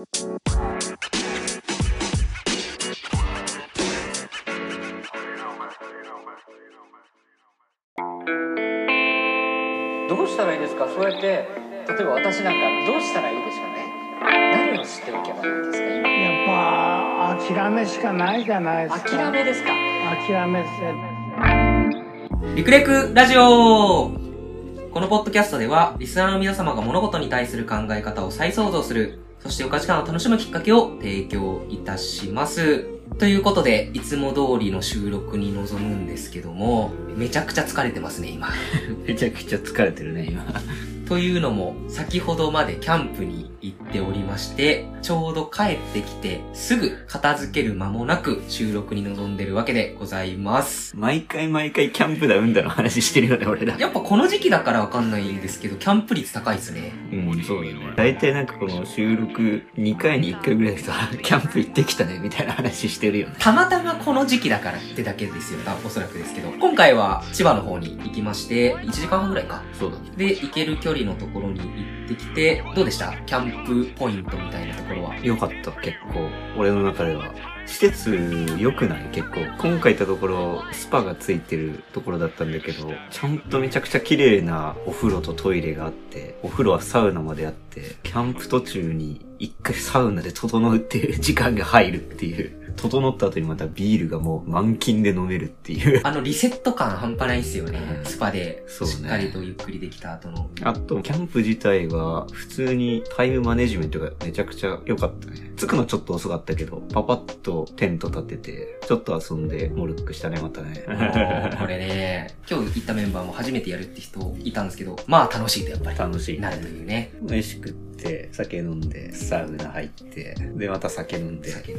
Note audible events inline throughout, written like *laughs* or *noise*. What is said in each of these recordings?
どうしたらいいですか？そうやって例えば私なんかどうしたらいいでしょうね？何を知っておけばいいんですか？今やっぱ諦めしかないじゃないですか。諦めですか？諦めせリクレクラジオ。このポッドキャストでは、リスナーの皆様が物事に対する考え方を再創造する、そしてお価値観を楽しむきっかけを提供いたします。ということで、いつも通りの収録に臨むんですけども、めちゃくちゃ疲れてますね、今。*laughs* めちゃくちゃ疲れてるね、今。というのも、先ほどまでキャンプに行っておりまして、ちょうど帰ってきて、すぐ片付ける間もなく収録に臨んでるわけでございます。毎回毎回キャンプだ、うんだの話してるよね、俺ら。やっぱこの時期だからわかんないんですけど、キャンプ率高いですね。うん、そうだね。大体なんかこの収録2回に1回ぐらいさ、*laughs* キャンプ行ってきたね、みたいな話してるよね。たまたまこの時期だからってだけですよ、おそらくですけど。今回は千葉の方に行きまして、1時間半ぐらいか。そうだね。で、行ける距離のところに行ってきて、どうでした？キャンププポイントみたいなところは。よかった、結構。俺の中では。施設良くない？結構。今回行ったところ、スパがついてるところだったんだけど、ちゃんとめちゃくちゃ綺麗なお風呂とトイレがあって、お風呂はサウナまであって、キャンプ途中に一回サウナで整うっていう時間が入るっていう。整った後にまたビールがもう満勤で飲めるっていう。あの、リセット感半端ないっすよね。うんスパで、しっかりとゆっくりできた後の。あと、キャンプ自体は、普通にタイムマネジメントがめちゃくちゃ良かったね。着くのちょっと遅かったけど、パパッとテント立てて、ちょっと遊んで、モルックしたね、またね。*laughs* これね、今日行ったメンバーも初めてやるって人いたんですけど、まあ楽しいとやっぱり楽しい。なるというね。飯食って、酒飲んで、サウナ入って、で、また酒飲んで、酒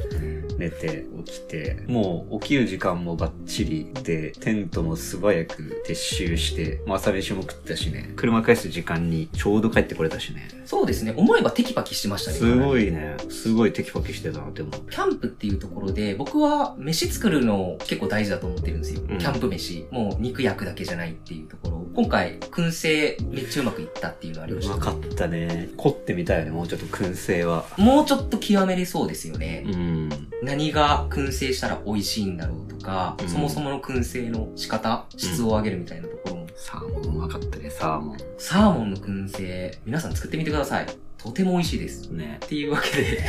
寝て、起きて、もう起きる時間もバッチリで、テントも素早く撤収して、まあ朝飯も食ったしね、車返す時間にちょうど帰ってこれたしね。そうですね、思えばテキパキしてましたね。すごいね、すごいテキパキしてたなって思う。キャンプっていうところで、僕は飯作るの結構大事だと思ってるんですよ。うんキャンプ飯。もう肉焼くだけじゃないっていうところ。今回、燻製めっちゃうまくいったっていうのありました。うまかったね。凝ってみたいよね、もうちょっと燻製は。もうちょっと極めれそうですよね。ん。何が燻製したら美味しいんだろうとか、うんそもそもの燻製の仕方、質を上げるみたいなところも。サーモンうまかったね、サーモサーモンの燻製、皆さん作ってみてください。とても美味しいです。ね。っていうわけで、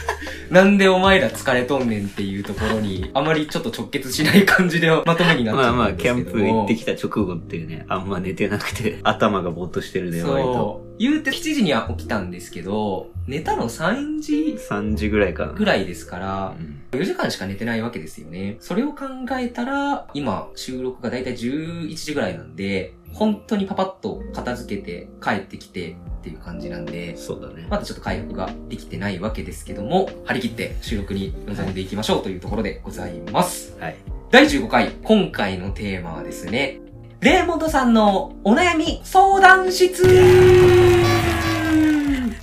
*laughs* なんでお前ら疲れとんねんっていうところに、あまりちょっと直結しない感じでまとめになっちゃまあまあ、キャンプ行ってきた直後っていうね、あんま寝てなくて、頭がぼーっとしてるね、割と。そう。言うて7時には起きたんですけど、寝たの3時3時ぐらいかな。ぐらいですからう、ん。4時間しか寝てないわけですよね。それを考えたら、今、収録がだいたい11時ぐらいなんで、本当にパパッと片付けて帰ってきてっていう感じなんで、そうだね。まだちょっと回復ができてないわけですけども、張り切って収録に臨んでいきましょうというところでございます。はい。第15回、今回のテーマはですね、レーモンドさんのお悩み相談室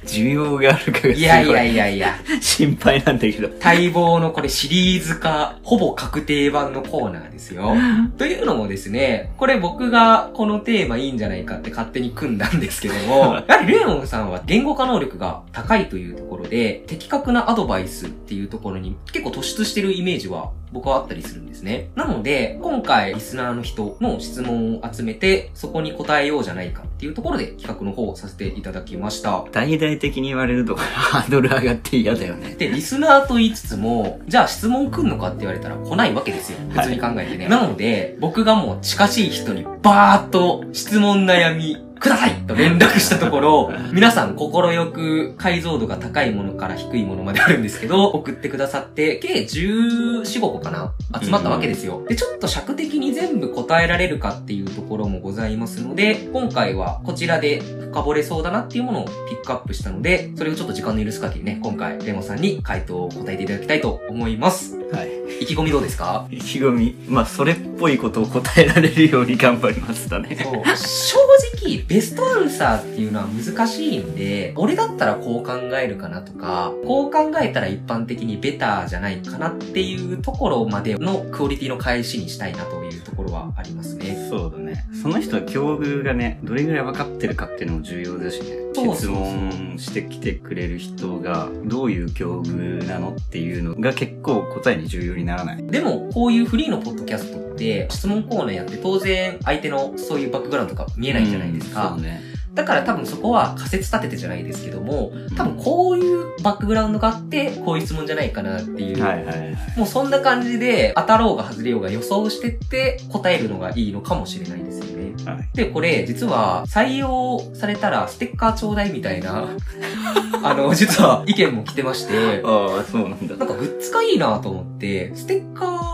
需要があるかがすごいいやいやいやいや、心配なんだけど。待望のこれシリーズ化、ほぼ確定版のコーナーですよ。*laughs* というのもですね、これ僕がこのテーマいいんじゃないかって勝手に組んだんですけども、*laughs* やはりレーモンさんは言語化能力が高いというところで、的確なアドバイスっていうところに結構突出してるイメージは僕はあったりするんですね。なので、今回リスナーの人の質問を集めて、そこに答えようじゃないかっていうところで企画の方をさせていただきました。大々的に言われるとハードル上がって嫌だよね。で、リスナーと言いつつも、じゃあ質問来んのかって言われたら来ないわけですよ。普通に考えてね。なので、僕がもう近しい人にバーッと質問悩みくださいと連絡したところ、皆さん心よく解像度が高いものから低いものまであるんですけど、送ってくださって、計14、5個かな集まったわけですよ。で、ちょっと尺的に全部答えられるかっていうところもございますので、今回はこちらで深掘れそうだなっていうものをピックアップしたので、それをちょっと時間の許す限りね、今回レモンさんに回答を答えていただきたいと思います。はい。意気込みどうですか？意気込み。まあ、それっぽいことを答えられるように頑張りますだね。そう。正直ベストアンサーっていうのは難しいんで、俺だったらこう考えるかなとか、こう考えたら一般的にベターじゃないかなっていうところまでのクオリティの返しにしたいなというところはありますね。そうだね。その人は境遇がね、どれぐらい分かってるかっていうのも重要だしね。質問してきてくれる人が、どういう境遇なのっていうのが結構答えに重要にならない。でも、こういうフリーのポッドキャストって、質問コーナーやって当然相手のそういうバックグラウンドとか見えないじゃないですか。うんそうね。だから多分そこは仮説立ててじゃないですけども、多分こういうバックグラウンドがあって、こういう質問じゃないかなっていう。はいはいはい。もうそんな感じで、当たろうが外れようが予想してって答えるのがいいのかもしれないですよね。はい。で、これ、実は、採用されたらステッカーちょうだいみたいな、*laughs* あの、実は意見も来てまして、ああ、そうなんだ。なんかグッズがいいなと思って、ステッカー、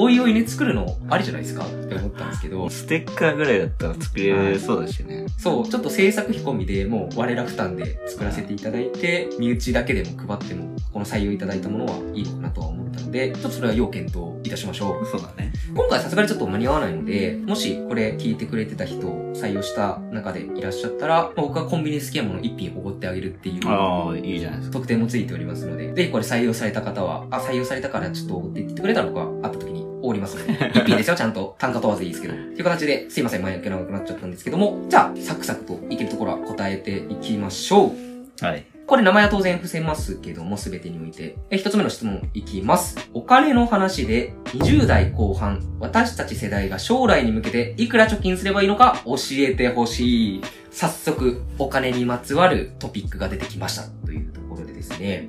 おいおいね、作るのありじゃないですかって思ったんですけど、ステッカーぐらいだったら作れそうだしね。そう、ちょっと制作費込みでもう我ら負担で作らせていただいて、身内だけでも配っても、この採用いただいたものはいいのかなとは思ったので、ちょっとそれは要検討いたしましょう。そうだね。今回さすがにちょっと間に合わないので、もしこれ聞いてくれてた人を採用した中でいらっしゃったら、まあ僕がコンビニ好きなもの1品おごってあげるっていうああ、いいじゃないですか。特典もついておりますので、ぜひこれ採用された方は、あ、採用されたからちょっとおごって言ってくれたら僕は会った時におごりますので、1品ですよ、ちゃんと単価問わずいいですけど。という形で、すいません、前置き長くなっちゃったんですけども、じゃあ、サクサクといけるところは答えていきましょう。はい。これ名前は当然伏せますけども、すべてにおいて。え、一つ目の質問いきます。お金の話で、20代後半、私たち世代が将来に向けていくら貯金すればいいのか教えてほしい。早速、お金にまつわるトピックが出てきました。というところでですね。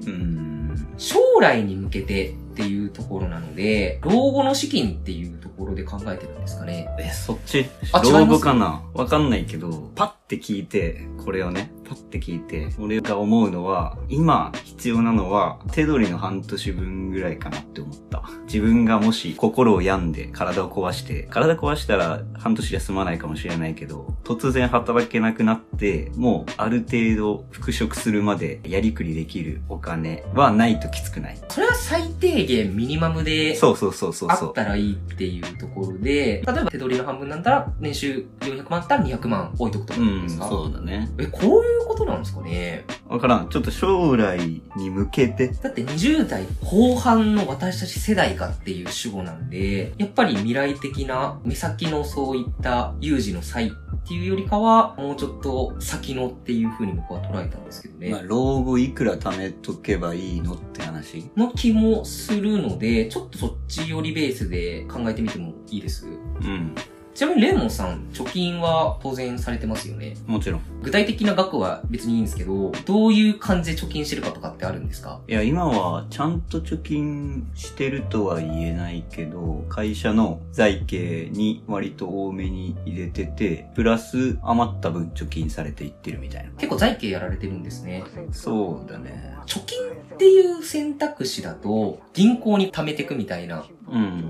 将来に向けてっていうところなので、老後の資金っていうところで考えてるんですかね。え、そっち？老後かな？わかんないけど、パッて聞いて、これをね、パッて聞いて、俺が思うのは、今必要なのは、手取りの半年分ぐらいかなって思った。自分がもし心を病んで体を壊して、体壊したら半年休まないかもしれないけど、突然働けなくなって、もうある程度復職するまでやりくりできるお金はないときつくない。それは最低限ミニマムで、そうそうそうそうあっ。たらいいっていうところで、例えば手取りの半分なんだら、年収400万あったら200万置いとくとかうん、ですか、そうだね。え、こういうことなんですかね？わからん。ちょっと将来に向けて、だって20代後半の私たち世代かっていう主語なんで、やっぱり未来的な目先のそういった有事の際っていうよりかは、もうちょっと先のっていう風に僕は捉えたんですけどね。まあ、老後いくら貯めとけばいいのって話？の気もするので、ちょっとそっち寄りベースで考えてみてもいいです？うん。ちなみにレンモンさん、貯金は当然されてますよね？もちろん。具体的な額は別にいいんですけど、どういう感じで貯金してるかとかってあるんですか？いや、今はちゃんと貯金してるとは言えないけど、会社の財形に割と多めに入れてて、プラス余った分貯金されていってるみたいな。結構財形やられてるんですね。そうだね。貯金っていう選択肢だと、銀行に貯めていくみたいなうん。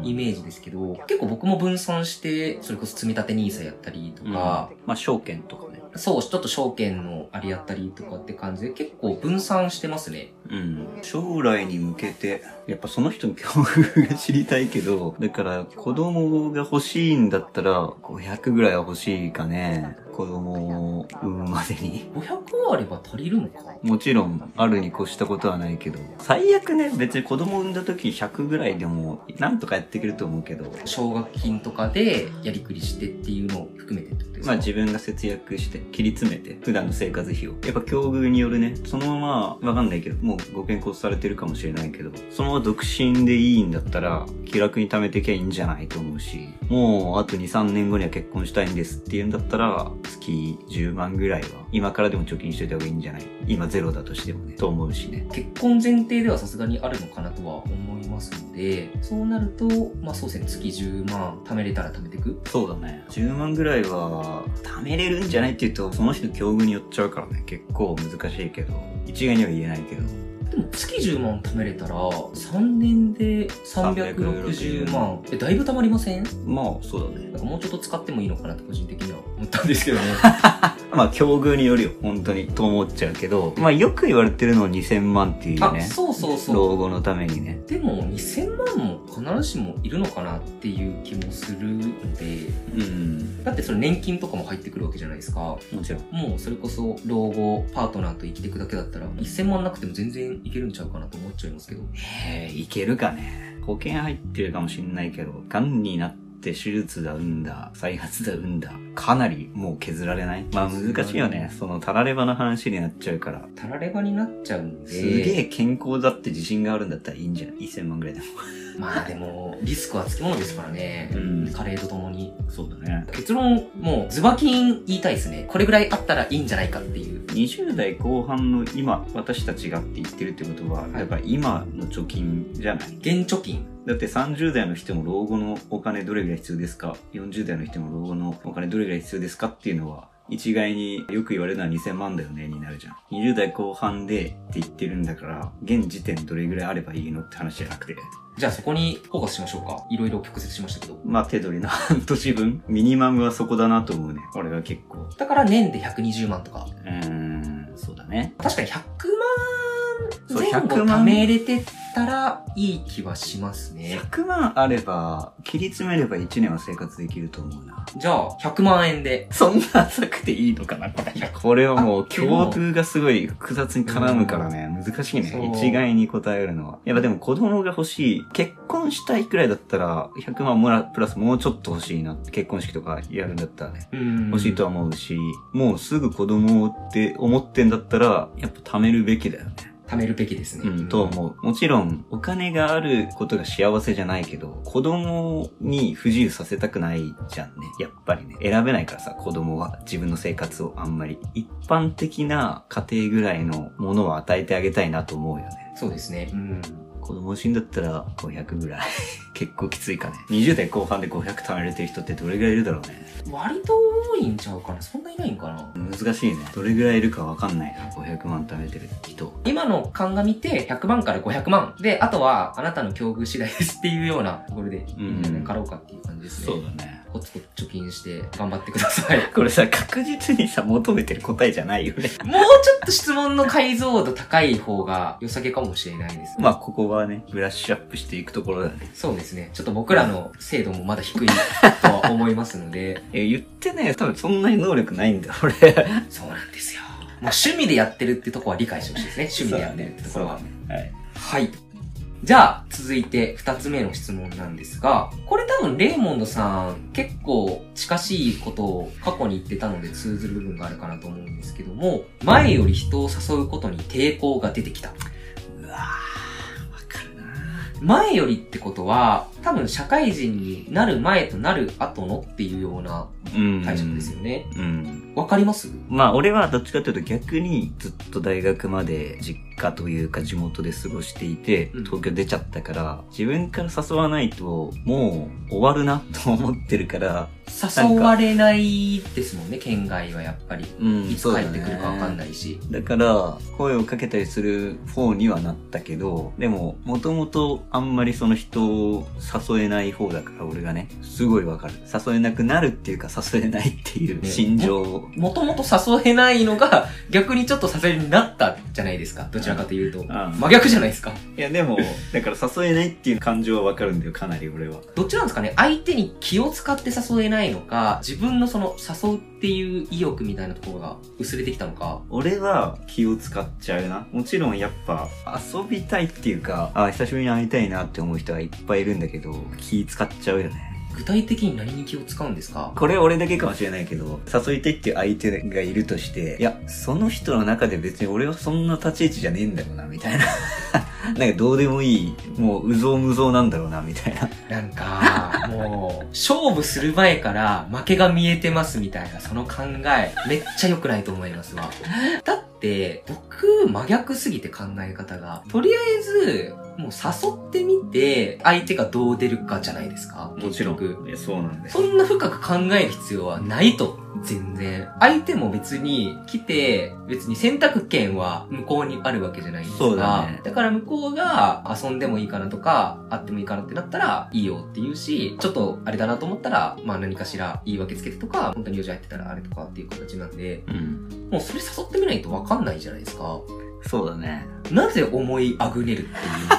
イメージですけど、結構僕も分散して、それこそ積み立て NISA やったりとうんか、まあ、証券とかね。そう、ちょっと証券のありやったりとかって感じで結構分散してますね。うん。将来に向けて、やっぱその人の境遇が知りたいけど、だから子供が欲しいんだったら、500ぐらいは欲しいかね。子供を産むまでに。500あれば足りるのかもちろん、あるに越したことはないけど、最悪ね、別に子供産んだ時100ぐらいでも、なんとかやっていけると思うけど、奨学金とかでやりくりしてっていうのを含めてってことですか？まあ自分が節約して、切り詰めて、普段の生活費を。やっぱ境遇によるね、そのまま、わかんないけど、もうご健康されてるかもしれないけど、その独身でいいんだったら、気楽に貯めてきゃいいんじゃないと思うし、もうあと2、3年後には結婚したいんですっていうんだったら、月10万ぐらいは、今からでも貯金しといた方がいいんじゃない？今ゼロだとしてもね、と思うしね。結婚前提ではさすがにあるのかなとは思いますので、そうなると、まあそうですね、月10万貯めれたら貯めていくそうだね。10万ぐらいは、貯めれるんじゃないって言うと、その人の境遇によっちゃうからね、結構難しいけど、一概には言えないけど。でも月10万貯めれたら、3年で360万。え、だいぶ貯まりません？まあ、そうだね。なんかもうちょっと使ってもいいのかなって個人的には思ったんですけどね。*laughs* まあ境遇によるよ、本当に、と思っちゃうけど、まあよく言われてるのは2000万っていうあ、ね。そうそうそう。老後のためにね。でも2000万も必ずしもいるのかなっていう気もするので、うん。だってそれ年金とかも入ってくるわけじゃないですか。もちろん。もうそれこそ老後パートナーと生きていくだけだったら1000万なくても全然いけるんちゃうかなと思っちゃいますけど。えー、いけるかね。保険入ってるかもしんないけど、癌になって手術だ、産んだ、再発だ、産んだ。かなりもう削られない？まあ難しいよね。その、たらればの話になっちゃうから。たらればになっちゃうんで。すげえ健康だって自信があるんだったらいいんじゃない ?1000 万ぐらいでも。まあでも、リスクはつきものですからね。うん加齢とともに。そうだね。結論、もう、ズバキン言いたいですね。これぐらいあったらいいんじゃないかっていう。20代後半の今、私たちがって言ってるってことは、いやっぱ今の貯金じゃない？現貯金。だって30代の人も老後のお金どれぐらい必要ですか ?40 代の人も老後のお金どれぐらい必要ですか？っていうのは、一概によく言われるのは2000万だよねになるじゃん。20代後半でって言ってるんだから、現時点どれぐらいあればいいのって話じゃなくて、じゃあそこにフォーカスしましょうか。いろいろ曲折しましたけど。まあ手取りの半年分、*laughs* ミニマムはそこだなと思うね。俺は結構。だから年で120万とか。うーん、そうだね。確かに100そう万前後100万貯めれてたらいい気はしますね。100万あれば、切り詰めれば1年は生活できると思うな。じゃあ、100万円で。そんな浅くていいのかな、これ。これはもう、境遇がすごい複雑に絡むからね、難しいね。一概に答えるのは。やっぱでも子供が欲しい。結婚したいくらいだったら、100万もら、プラスもうちょっと欲しいな。結婚式とかやるんだったらね。うん欲しいとは思うし、もうすぐ子供って思ってんだったら、やっぱ貯めるべきだよね。貯めるべきですね。うん、と思う。もちろん、お金があることが幸せじゃないけど、子供に不自由させたくないじゃんね。やっぱりね。選べないからさ、子供は。自分の生活をあんまり。一般的な家庭ぐらいのものを与えてあげたいなと思うよね。そうですね。うん。子供死んだったら500ぐらい。*laughs* 結構きついかね。20代後半で500貯めれてる人ってどれぐらいいるだろうね。割と多いんちゃうかなそんないないんかな難しいね。どれぐらいいるかわかんないな。500万貯めてる人。今の鑑みて100万から500万。で、あとはあなたの境遇次第ですっていうようなところでいいんじゃない？かろうかっていう感じですね。だね。コツコツ貯金して頑張ってください。*laughs* これさ、確実にさ、求めてる答えじゃないよね。もうちょっと質問の解像度高い方が良さげかもしれないです。まあ、ここはね、ブラッシュアップしていくところだね。そうですね。ちょっと僕らの精度もまだ低いとは *laughs* 思いますので、え、言ってね、多分そんなに能力ないんだよ、俺。そうなんですよ。もう趣味でやってるってとこは理解してほしいですね。*laughs* 趣味でやってるってところは。そうだね。はい。じゃあ、続いて二つ目の質問なんですが、これ多分レーモンドさん結構近しいことを過去に言ってたので通ずる部分があるかなと思うんですけども、前より人を誘うことに抵抗が出てきた。はい。うわー、わかるな前よりってことは、多分社会人になる前となる後のっていうようなうん解釈ですよね。うん。わかります？まあ、俺はどっちかというと逆にずっと大学まで実家というか地元で過ごしていてうん、東京出ちゃったから、自分から誘わないと、もう終わるなと思ってるから、誘われないですもんね、県外はやっぱり。うんいつ帰ってくるかわかんないし。だから、声をかけたりする方にはなったけど、でも、もともとあんまりその人を誘えない方だから、俺がね、すごいわかる。誘えなくなるっていうか、誘えないっていうね心情を。もともと誘えないのが逆にちょっと誘えるになったじゃないですか。どちらかというと。うん真逆じゃないですか。いや、でも、だから誘えないっていう感情はわかるんだよ、かなり俺は。どっちなんですかね相手に気を使って誘えないのか、自分のその誘うっていう意欲みたいなところが薄れてきたのか。俺は気を使っちゃうな。もちろんやっぱ遊びたいっていうか、あ久しぶりに会いたいなって思う人はいっぱいいるんだけど、気使っちゃうよね。具体的に何に気を使うんですか？これ俺だけかもしれないけど、誘いたいっていう相手がいるとして、いや、その人の中で別に俺はそんな立ち位置じゃねえんだろうな、みたいな。*laughs* なんかどうでもいい、もううぞうむぞうなんだろうな、みたいな。なんか、もう、勝負する前から負けが見えてますみたいな、その考え、めっちゃ良くないと思いますわ。だって、僕、真逆すぎて考え方が。とりあえず、もう誘ってみて、相手がどう出るかじゃないですか。結局。いやそうなんだよ。そんな深く考える必要はないと。全然。相手も別に来て、別に選択権は向こうにあるわけじゃないですか。そうだねから向こうが遊んでもいいかなとか、会ってもいいかなってなったらいいよって言うし、し、ちょっとあれだなと思ったら、まあ何かしら言い訳つけてとか、本当に用事入ってたらあれとかっていう形なんで、うん。もうそれ誘ってみないとわかんないじゃないですか。そうだね。なぜ思いあぐねるっていう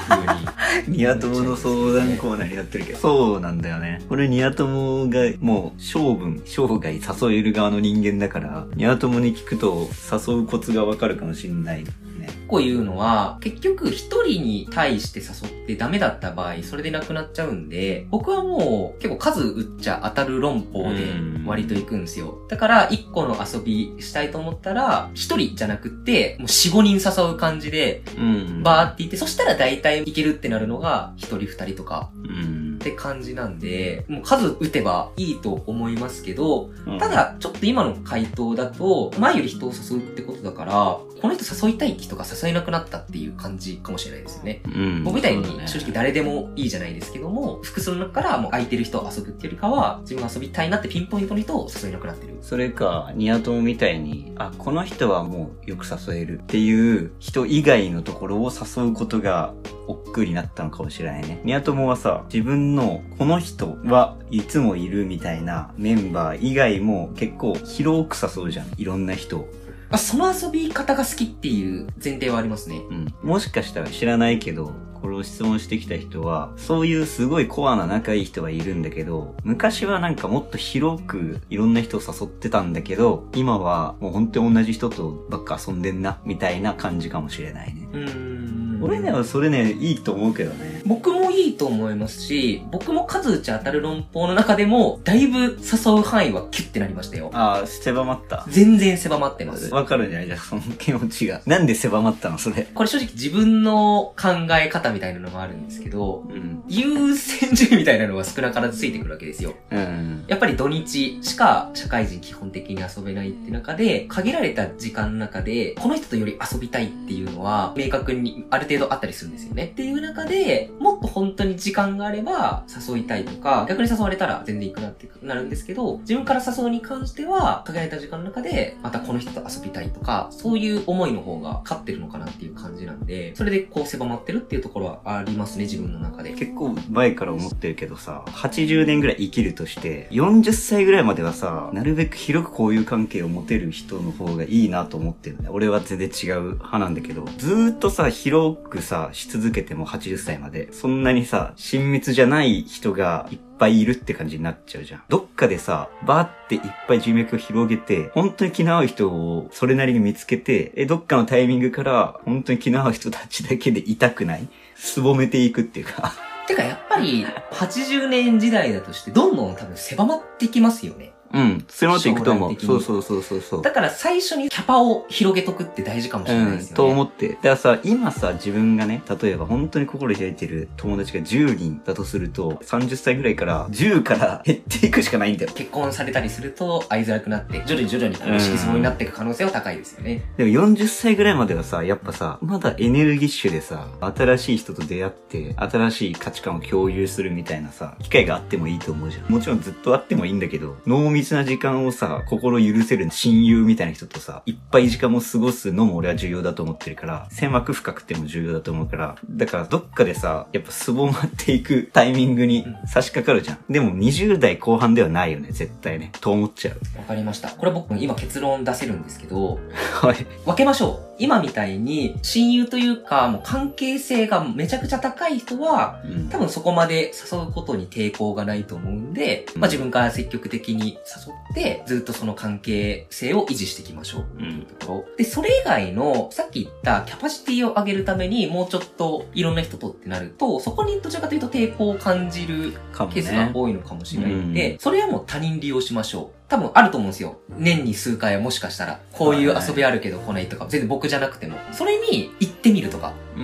風に。*laughs* ニワトモの相談コーナーになってるけど。そうなんだよね。これニワトモがもう性分、生涯誘える側の人間だから、ニワトモに聞くと誘うコツがわかるかもしんないね。こう言うのは、結局一人に対して誘ってダメだった場合、それでなくなっちゃうんで、僕はもう結構数打っちゃ当たる論法で割と行くんですよ。だから、一個の遊びしたいと思ったら、一人じゃなくって、もう四五人誘う感じで、うんバーって言って、そしたら大体いけるってなるのが、一人二人とかうんっ。て感じなんで、もう数打てばいいと思いますけど、うんた、だ、ちょっと今の回答だと、前より人を誘うってことだから、この人誘いたい人が誘えなくなったっていう感じかもしれないですよね。うん僕みたいに正直誰でもいいじゃないですけども、複数の中からもう空いてる人を遊ぶっていうよりかは、自分が遊びたいなってピンポイントの人を誘えなくなってる。それか、ニワトモみたいに、あ、この人はもうよく誘えるっていう人以外のところを誘うことが億劫になったのかもしれないね。ニワトモはさ、自分のこの人はいつもいるみたいなメンバー以外も結構広く誘うじゃん。いろんな人を。あ、その遊び方が好きっていう前提はありますね。うん。もしかしたら知らないけど、これを質問してきた人は、そういうすごいコアな仲いい人はいるんだけど、昔はなんかもっと広くいろんな人を誘ってたんだけど、今はもう本当に同じ人とばっか遊んでんな、みたいな感じかもしれないね。うーん。俺ねはそれね、いいと思うけどね。僕もいいと思いますし、僕も数打ち当たる論法の中でも、だいぶ誘う範囲はキュッてなりましたよ。ああ、狭まった。全然狭まってます。わかるんじゃないじゃあその気持ちが。なんで狭まったのそれ。これ正直自分の考え方みたいなのがあるんですけど、うん。優先順位みたいなのが少なからずついてくるわけですよ。うん。やっぱり土日しか社会人基本的に遊べないって中で、限られた時間の中で、この人とより遊びたいっていうのは、明確にある程度あったりするんですよね。っていう中で、もっと本本当に時間があれば誘いたいとか、逆に誘われたら全然行くなってなるんですけど、自分から誘うに関しては、限られた時間の中で、またこの人と遊びたいとか、そういう思いの方が勝ってるのかなっていう感じなんで、それでこう狭まってるっていうところはありますね、自分の中で。結構前から思ってるけどさ、80年ぐらい生きるとして、40歳ぐらいまではさ、なるべく広く交友関係を持てる人の方がいいなと思ってるね。俺は全然違う派なんだけど、ずーっとさ、広くさ、し続けても80歳まで、そんなにさ、親密じゃない人がいっぱいいるって感じになっちゃうじゃん。どっかでさ、バーっていっぱい人脈を広げて、本当に気の合う人をそれなりに見つけて、え、どっかのタイミングから、本当に気の合う人たちだけでいたくない？すぼめていくっていうか。てかやっぱり、80年時代だとして、どんどん多分狭まっていきますよね。うん。それまでいくと思う。そうそうそうそうそう。だから最初にキャパを広げとくって大事かもしれないですよね。と思って。だからさ、今さ、自分がね、例えば本当に心開いてる友達が10人だとすると、30歳ぐらいから10から減っていくしかないんだよ。結婚されたりすると会いづらくなって、徐々に徐々にこう、色相になっていく可能性は高いですよね。でも40歳ぐらいまではさ、やっぱさ、まだエネルギッシュでさ、新しい人と出会って、新しい価値観を共有するみたいなさ、機会があってもいいと思うじゃん。もちろんずっとあってもいいんだけど、濃密な時間をさ、心許せる親友みたいな人とさ、いっぱい時間を過ごすのも俺は重要だと思ってるから、狭く深くても重要だと思うから、だからどっかでさ、やっぱすぼまっていくタイミングに差し掛かるじゃん。でも20代後半ではないよね、絶対ね。と思っちゃう。わかりました。これ僕今結論出せるんですけど、*laughs* はい。分けましょう。今みたいに親友というか、もう関係性がめちゃくちゃ高い人は、うん多分そこまで誘うことに抵抗がないと思うんで、まあ自分から積極的に誘って、ずっとその関係性を維持していきましょう。うん。ところ。で、それ以外の、さっき言ったキャパシティを上げるために、もうちょっといろんな人とってなると、そこにどちらかというと抵抗を感じるケースがね。多いのかもしれないんで、うそれはもう他人利用しましょう。多分あると思うんですよ。年に数回はもしかしたら、こういう遊びあるけど来ないとか、全然僕じゃなくても。それに行ってみるとか。うー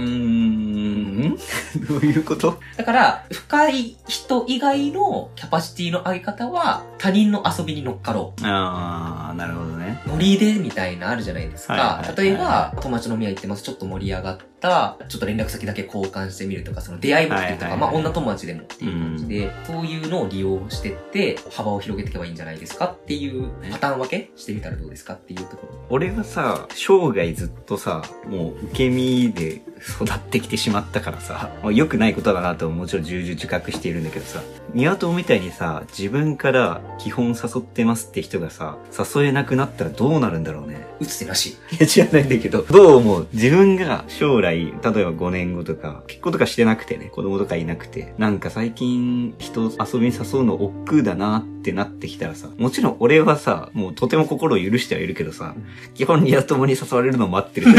ん。*laughs* どういうこと？だから、深い人以外のキャパシティの上げ方は、他人の遊びに乗っかろう。あー、なるほどね。ノリでみたいなあるじゃないですか。はいはいはい例えば、友達飲み屋行ってます。ちょっと盛り上がった。ちょっと連絡先だけ交換してみるとか、その出会いぶりとか、まあ女友達でもっていう感じで、そういうのを利用してって、幅を広げていけばいいんじゃないですかっていうパターン分けしてみたらどうですかっていうところ。俺はさ、生涯ずっとさ、もう受け身で育ってきてしまったからさ、まあ良くないことだなとももちろん重々自覚しているんだけどさ、ニワトみたいにさ、自分から基本誘ってますって人がさ、誘えなくなったらどうなるんだろうね。打つ手なし。いや、知らないんだけど、どう思う？自分が将来、例えば5年後とか、結婚とかしてなくてね、子供とかいなくて、なんか最近人遊びに誘うの億劫だなってなってきたらさ、もちろん俺はさ、もうとても心を許してはいるけどさ、基本ニワトモに誘われるのを待ってる *laughs*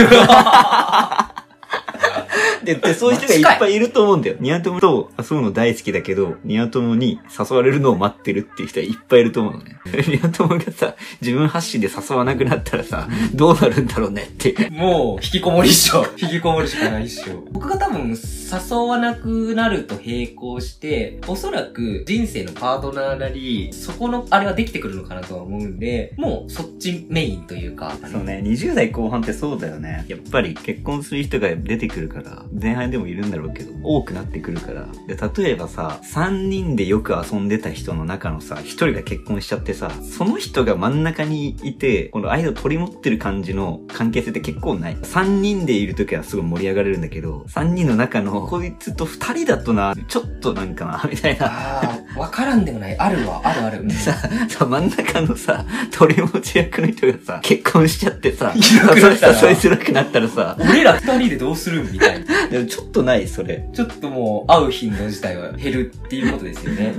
から。で、で、そういう人がいっぱいいると思うんだよ。ニワトモと遊ぶの大好きだけど、ニワトモに誘われるのを待ってるっていう人はいっぱいいると思うのね。*laughs* ニワトモがさ、自分発信で誘わなくなったらさ、どうなるんだろうねって。もう、引きこもりっしょ。*laughs* 引きこもるしかないっしょ。僕が多分、誘わなくなると並行して、おそらく人生のパートナーなり、そこの、あれはできてくるのかなとは思うんで、もう、そっちメインというか、そうね、20代後半ってそうだよね。やっぱり結婚する人が出てくるから、前半でもいるんだろうけど、多くなってくるから。で、例えばさ、3人でよく遊んでた人の中のさ、1人が結婚しちゃってさ、その人が真ん中にいて、この間を取り持ってる感じの関係性って結構ない。3人でいる時はすごい盛り上がれるんだけど、3人の中のこいつと2人だとな、ちょっとなんかな、みたいな。わからんでもない。あるわ、あるある。うんさ、さ、真ん中のさ、取り持ち役の人がさ、結婚しちゃってさ、いなくなったら誘いづらくなったらさ、俺ら二人でどうするみたいな。*laughs* でもちょっとない、それ。ちょっともう、会う頻度自体は減るっていうことですよね。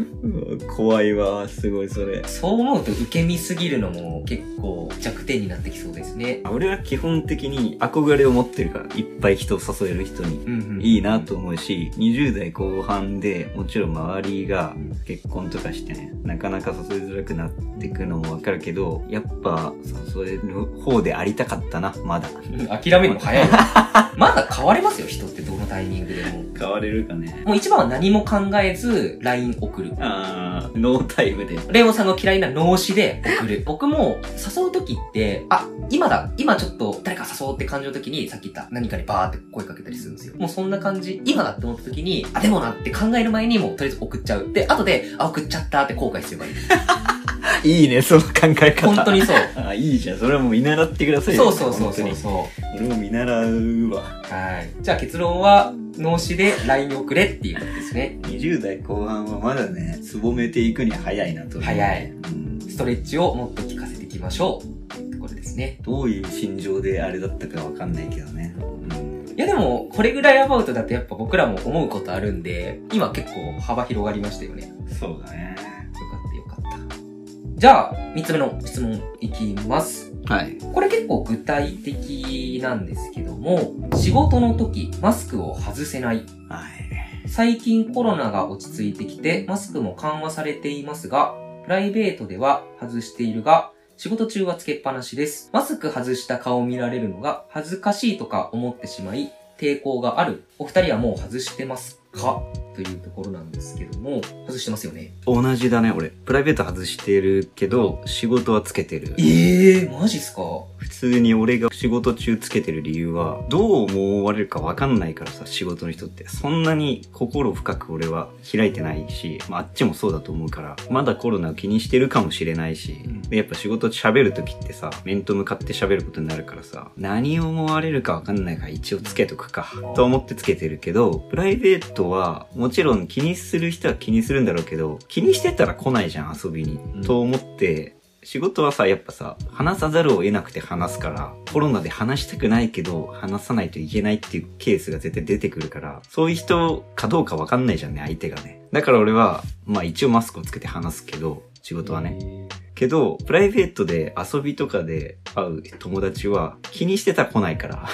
怖いわ、すごいそれ。そう思うと受け身すぎるのも結構弱点になってきそうですね。俺は基本的に憧れを持ってるから、いっぱい人を誘える人に。うんうん。いいなと思うし、20代後半でもちろん周りが結婚とかしてね、なかなか誘いづらくなってくのもわかるけど、やっぱ誘える方でありたかったな、まだ。うん諦めるの早いよ。*laughs* まだ変われますよ、人ってどのタイミングでも。変われるかね。もう一番は何も考えず、LINE 送る。あー、ノータイムで。レオさんの嫌いな脳死で送る。僕も誘うときって、あ、今だ、今ちょっと誰か誘おうって感じのときに、さっき言った何かにバーって声かけたりするんですよ。もうそんな感じ、今だって思ったときに、あ、でもなって考える前にもうとりあえず送っちゃう。で、後で、あ、送っちゃったって後悔すればいい。*laughs* いいね、その考え方。本当にそう。*laughs* あ、いいじゃん。それはもう見習ってくださいよ。そうそうそうそう俺も見習うわ。う。はい。じゃあ結論は、脳死で LINE をくれっていうことですね。20代後半はまだね、つぼめていくには早いなと。早い。うん。ストレッチをもっと効かせていきましょうところですね。どういう心情であれだったかわかんないけどね。うん。いやでも、これぐらいアバウトだとやっぱ僕らも思うことあるんで、今結構幅広がりましたよね。そうだね。よかったよかった。じゃあ、三つ目の質問いきます。はい。これ結構具体的なんですけども、仕事の時、マスクを外せない。はい。最近コロナが落ち着いてきて、マスクも緩和されていますが、プライベートでは外しているが、仕事中はつけっぱなしです。マスク外した顔を見られるのが恥ずかしいとか思ってしまい、抵抗がある。お二人はもう外してますか？というところなんですけども、外してますよね。同じだね、俺。プライベート外してるけど、仕事はつけてる。ええー、マジっすか？普通に俺が仕事中つけてる理由は、どう思われるかわかんないからさ、仕事の人って。そんなに心深く俺は開いてないし、まあ、あっちもそうだと思うから、まだコロナを気にしてるかもしれないし、でやっぱ仕事喋るときってさ、面と向かって喋ることになるからさ、何を思われるかわかんないから一応つけとくか、と思ってつけてるけど、プライベートは、もちろん気にする人は気にするんだろうけど、気にしてたら来ないじゃん、遊びに。うんと思って、仕事はさ、やっぱさ、話さざるを得なくて話すから、コロナで話したくないけど、話さないといけないっていうケースが絶対出てくるから、そういう人かどうかわかんないじゃんね、相手がね。だから俺は、まあ一応マスクをつけて話すけど、仕事はね。けど、プライベートで遊びとかで会う友達は気にしてたら来ないから、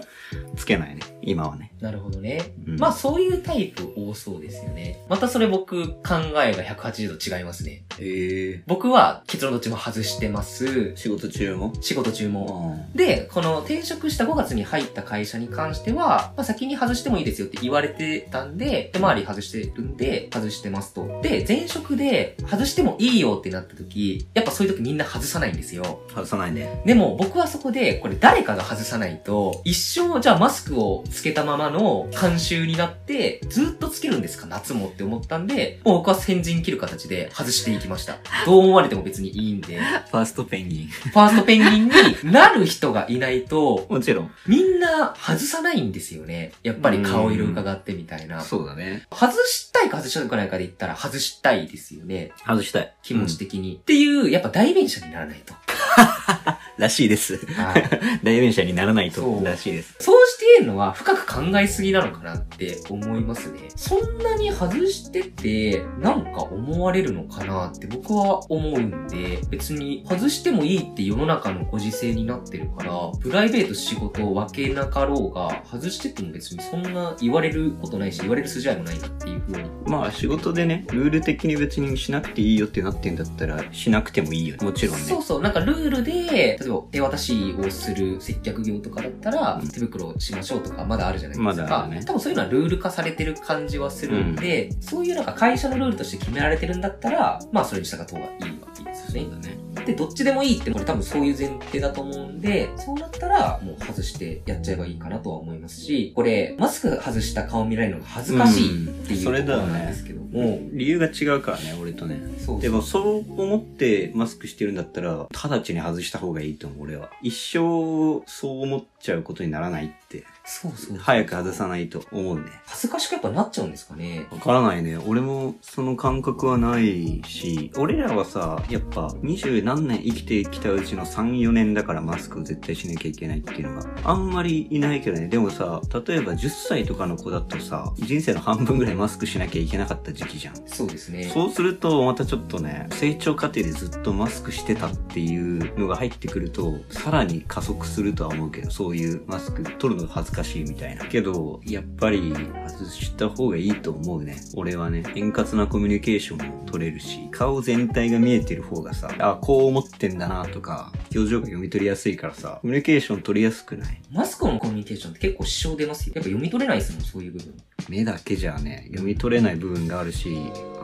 *laughs* つけないね、今はね。なるほどね。うんまあそういうタイプ多そうですよね。またそれ僕考えが180度違いますね。ええ僕は結論どっちも外してます。仕事中も？仕事中も。うんで、この転職した5月に入った会社に関しては、まあ、先に外してもいいですよって言われてたんで、で、周り外してるんで、外してますと。で、前職で外してもいいよってなった時、やっぱそういう時みんな外さないんですよ。外さないね。でも僕はそこで、これ誰かが外さないと、一生じゃあマスクをつけたままかの慣習になって、ずっとつけるんですか？夏もって思ったんで、もう僕は先陣切る形で外していきました。どう思われても別にいいんで、ファーストペンギン。ファーストペンギンになる人がいないと、もちろん。みんな外さないんですよね。やっぱり顔色伺ってみたいな。そうだね。外したいか外したくないかで言ったら外したいですよね。外したい。気持ち的に。っていう、やっぱ代弁者にならないと。*laughs* らしいです。はい。*laughs* 代弁者にならないとそうらしいです。そうしてるのは深く考えすぎなのかなって思いますね。そんなに外してて、なんか思われるのかなって僕は思うんで、別に外してもいいって世の中のご時世になってるから、プライベート仕事を分けなかろうが、外してても別にそんな言われることないし、言われる筋合いもないなっていう風に。まあ仕事でね、ルール的に別にしなくていいよってなってんだったら、しなくてもいいよね。もちろんね。そうそう、なんかルールで、例えば手渡しをする接客業とかだったら、うん手袋をしましょうとかまだあるじゃないですか。まだね多分そういうのはルール化されてる感じはするんで、そういうなんか会社のルールとして決められてるんだったら、まあそれに従った方がいいわけですよね。だね。で、どっちでもいいって、これ多分そういう前提だと思うんで、そうなったら、もう外してやっちゃえばいいかなとは思いますし、これ、マスク外した顔見られるのが恥ずかしいっていうそれところだよねなんですけども、理由が違うからね、俺とね。そうそうでもそう思ってマスクしてるんだったら、直ちに外した方がいいと思う、俺は。一生そう思っちゃうことにならないって。そうそう早く外さないと思うね。恥ずかしくやっぱなっちゃうんですかね。わからないね。俺もその感覚はないし、俺らはさ、やっぱ二十何年生きてきたうちの3、4年だからマスクを絶対しなきゃいけないっていうのがあんまりいないけどね。でもさ、例えば10歳とかの子だとさ、人生の半分ぐらいマスクしなきゃいけなかった時期じゃん。そうですね。そうすると、またちょっとね、成長過程でずっとマスクしてたっていうのが入ってくると、さらに加速するとは思うけど、そういうマスク取るのが恥ずかしいみたいな。けど、やっぱり外した方がいいと思うね。俺はね、円滑なコミュニケーションも取れるし、顔全体が見えてる方がさ、あ、こう思ってんだなとか、表情が読み取りやすいからさ、コミュニケーション取りやすくない？マスクのコミュニケーションって結構支障出ますよ。やっぱ読み取れないですもん、そういう部分。目だけじゃね、読み取れない部分があるし、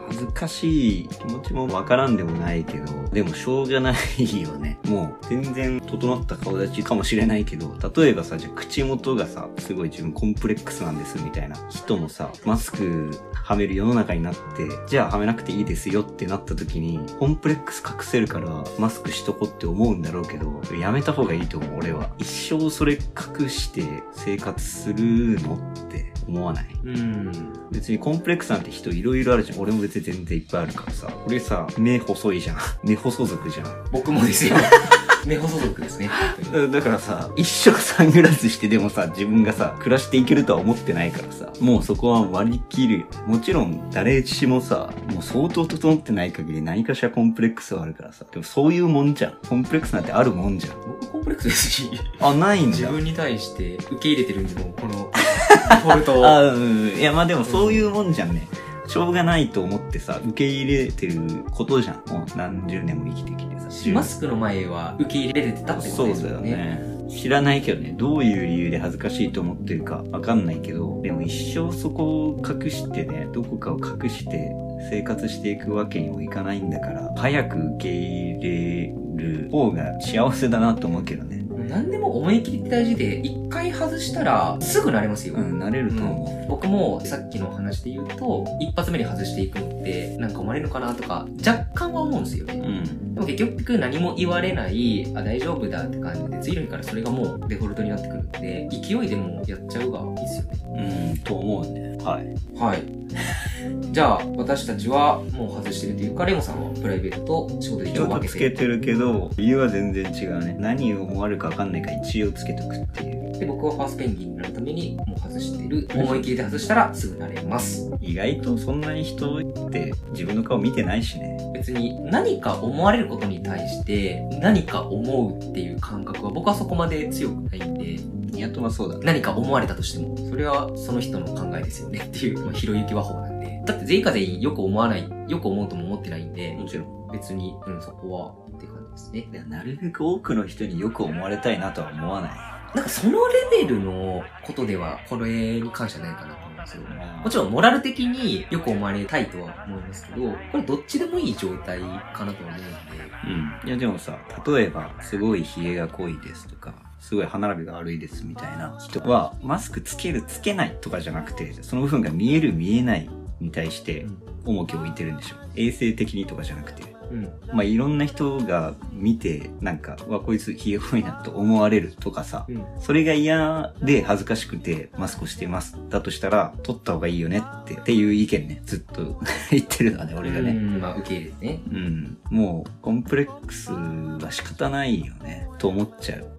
恥ずかしい気持ちもわからんでもないけど、でもしょうがないよね。もう全然整った顔立ちかもしれないけど、例えばさ、じゃあ口元がさ、すごい自分コンプレックスなんですみたいな人もさ、マスクはめる世の中になって、じゃあはめなくていいですよってなった時に、コンプレックス隠せるからマスクしとこって思うんだろうけど、やめた方がいいと思う、俺は。一生それ隠して生活するのって思わない？うん。別にコンプレックスなんて人いろいろあるじゃん。俺も別に全然いっぱいあるからさ。俺さ、目細いじゃん。*laughs* 目細族じゃん。僕もですよ。*laughs* 目細族ですね。だだからさ、一生サングラスしてでもさ、自分がさ、暮らしていけるとは思ってないからさ、もうそこは割り切るよ。もちろん、誰しもさ、もう相当整ってない限り何かしらコンプレックスはあるからさ。でもそういうもんじゃん。コンプレックスなんてあるもんじゃん。僕コンプレックスですし、あ、ないんだ。自分に対して受け入れてるんで、もうこの、デフォルトを。*laughs* あ、うん。いや、まあでもそういうもんじゃんね。しょうがないと思ってさ、受け入れてることじゃん。もう何十年も生きてきてさ。マスクの前は受け入れれてたってことそうだよですよね。ね。知らないけどね、どういう理由で恥ずかしいと思ってるかわかんないけど、でも一生そこを隠してね、どこかを隠して生活していくわけにもいかないんだから、早く受け入れる方が幸せだなと思うけどね。何でも思い切りって大事で、一回外したらすぐ慣れますよ。うん、なれると思う。僕もさっきの話で言うと、一発目に外していくのって、なんか思われるのかなとか、若干は思うんですよね。うん。でも結局何も言われない、あ、大丈夫だって感じで、次の日からそれがもうデフォルトになってくるんで、勢いでもうやっちゃうがいいですよね。うん、と思うね。はい。はい。じゃあ、私たちはもう外してるというか、レモさんはプライベートと仕事で一一応つ応分けてるけど、理由は全然違うね。何を思われるかわかんないから一応つけとくっていう。で、僕はファーストペンギンになるためにもう外してる。思い切りで外したらすぐ慣れます。意外とそんなに人って自分の顔見てないしね。別に何か思われることに対して何か思うっていう感覚は僕はそこまで強くないんで、ニトはそうだね。何か思われたとしても、それはその人の考えですよねっていう、まあ、ひろゆき和法なんで。だって全員が全員よく思わない、よく思うとも思ってないんで、もちろん。別に、うん、そこはって感じですね。なるべく多くの人によく思われたいなとは思わない。なんかそのレベルのことでは、これに関してはないかなと思うんですよ。もちろん、モラル的によく思われたいとは思いますけど、これどっちでもいい状態かなとは思うんで、うん。いやでもさ、例えば、すごい冷えが濃いですとか、すごい歯並びが悪いですみたいな人は、マスクつけるつけないとかじゃなくて、その部分が見える見えないに対して重きを置いてるんでしょ。衛生的にとかじゃなくて。うん。まあ、いろんな人が見て、なんか、うわ、こいつひげ濃いなと思われるとかさ、うん。それが嫌で恥ずかしくてマスクをしてます。だとしたら、取った方がいいよねって、っていう意見ね、ずっと *laughs* 言ってるのはね、俺がね。うん、まあ、受け入れてね。うん。もう、コンプレックスは仕方ないよね、と思っちゃう。